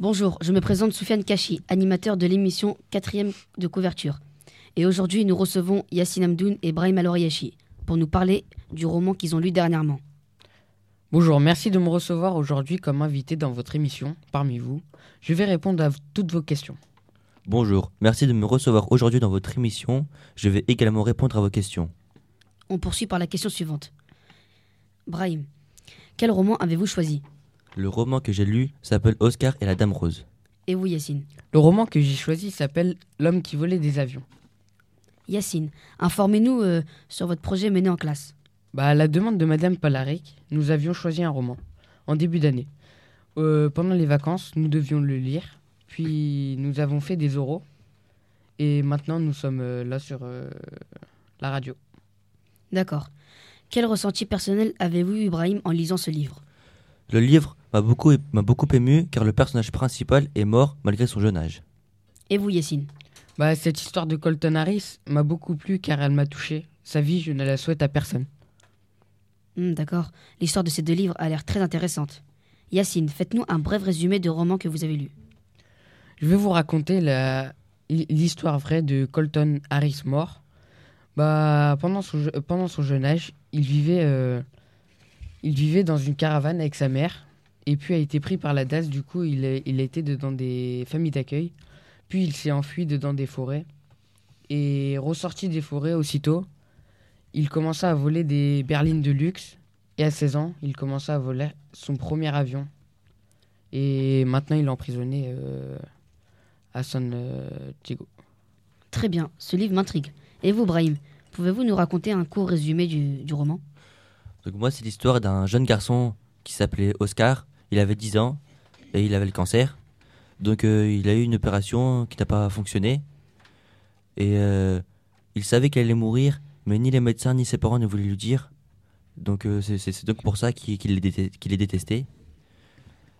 Bonjour, je me présente Soufiane Kachi, animateur de l'émission 4 de couverture. Et aujourd'hui, nous recevons Yassine Amdoun et Brahim Aloriachi pour nous parler du roman qu'ils ont lu dernièrement. Bonjour, merci de me recevoir aujourd'hui comme invité dans votre émission. Parmi vous, je vais répondre à toutes vos questions. Bonjour, merci de me recevoir aujourd'hui dans votre émission. Je vais également répondre à vos questions. On poursuit par la question suivante. Brahim, quel roman avez-vous choisi? Le roman que j'ai lu s'appelle Oscar et la Dame Rose. Et vous, Yacine Le roman que j'ai choisi s'appelle L'homme qui volait des avions. Yacine, informez-nous euh, sur votre projet mené en classe. Bah, à la demande de Madame Palaric, nous avions choisi un roman en début d'année. Euh, pendant les vacances, nous devions le lire, puis nous avons fait des oraux, et maintenant nous sommes euh, là sur euh, la radio. D'accord. Quel ressenti personnel avez-vous, Ibrahim, en lisant ce livre? Le livre m'a beaucoup, m'a beaucoup ému car le personnage principal est mort malgré son jeune âge. Et vous, Yacine? Bah, cette histoire de Colton Harris m'a beaucoup plu car elle m'a touché. Sa vie, je ne la souhaite à personne. Hmm, D'accord. L'histoire de ces deux livres a l'air très intéressante. Yacine, faites-nous un bref résumé de roman que vous avez lu. Je vais vous raconter la- l'histoire vraie de Colton Harris mort. Bah, pendant, son, pendant son jeune âge, il vivait, euh, il vivait dans une caravane avec sa mère et puis a été pris par la DAS. Du coup, il, est- il a été dans des familles d'accueil. Puis il s'est enfui dedans des forêts et ressorti des forêts aussitôt. Il commença à voler des berlines de luxe et à 16 ans, il commença à voler son premier avion. Et maintenant, il est emprisonné euh, à San euh, Diego. Très bien, ce livre m'intrigue. Et vous, Brahim, pouvez-vous nous raconter un court résumé du, du roman? Donc moi, c'est l'histoire d'un jeune garçon qui s'appelait Oscar. Il avait 10 ans et il avait le cancer. Donc euh, il a eu une opération qui n'a pas fonctionné. Et euh, il savait qu'il allait mourir, mais ni les médecins ni ses parents ne voulaient lui dire. Donc euh, c'est- donc pour ça qu'il les, détestait.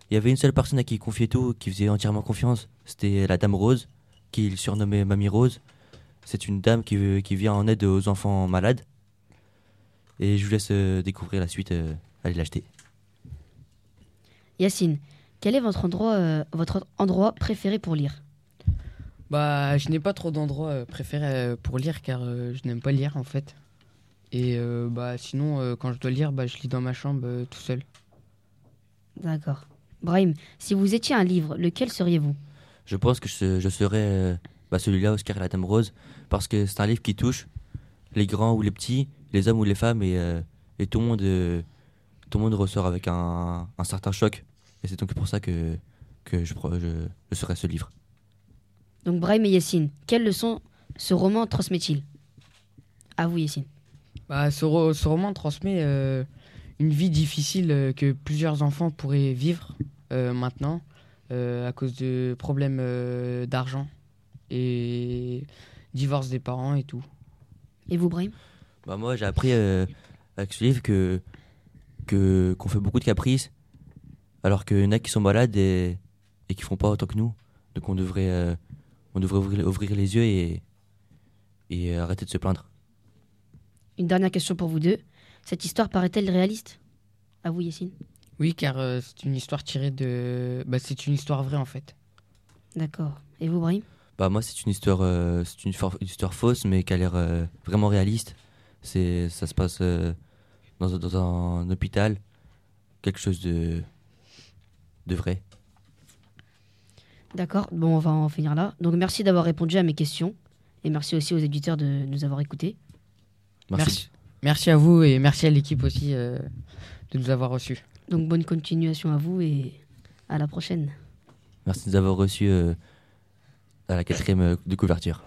Il y avait une seule personne à qui il confiait tout, qui faisait entièrement confiance. C'était la Dame Rose, qu'il surnommait Mamie Rose. C'est une dame qui, qui vient en aide aux enfants malades. Et je vous laisse découvrir la suite. allez l'acheter. Yacine, quel est votre endroit, euh, votre endroit préféré pour lire? Bah, je n'ai pas trop d'endroits euh, préférés euh, pour lire car euh, je n'aime pas lire en fait. Et euh, bah sinon, euh, quand je dois lire, bah, je lis dans ma chambre euh, tout seul. D'accord. Brahim, si vous étiez un livre, lequel seriez-vous? Je pense que je, je serais euh, bah, celui-là, Oscar et la Dame Rose, parce que c'est un livre qui touche les grands ou les petits, les hommes ou les femmes, et, euh, et tout, le monde, euh, tout le monde ressort avec un, un certain choc. Et c'est donc pour ça que, que je, je, je serais ce livre. Donc Brahim et Yacine, quelle leçon ce roman transmet-il? À vous, Yacine. Bah, ce, ro- ce roman transmet euh, une vie difficile euh, que plusieurs enfants pourraient vivre euh, maintenant euh, à cause de problèmes euh, d'argent et divorce des parents et tout. Et vous, Brahim? Bah, moi, j'ai appris euh, avec ce livre que que- qu'on fait beaucoup de caprices, alors qu'il y en a qui sont malades et, et qui font pas autant que nous. Donc on devrait, euh, on devrait ouvrir, ouvrir les yeux et, et arrêter de se plaindre. Une dernière question pour vous deux. Cette histoire paraît-elle réaliste? À vous, Yacine. Oui, car euh, c'est une histoire tirée de. Bah, c'est une histoire vraie en fait. D'accord. Et vous, Brahim? Bah moi c'est une histoire, euh, c'est une, histoire fausse mais qui a l'air euh, vraiment réaliste. C'est, ça se passe euh, dans un hôpital, quelque chose de, de vrai. D'accord. Bon, on va en finir là. Donc merci d'avoir répondu à mes questions. Et merci aussi aux éditeurs de nous avoir écoutés. Merci. Merci. Merci à vous et merci à l'équipe aussi euh, de nous avoir reçus. Donc bonne continuation à vous et à la prochaine. Merci de nous avoir reçus euh, à la quatrième euh, de couverture.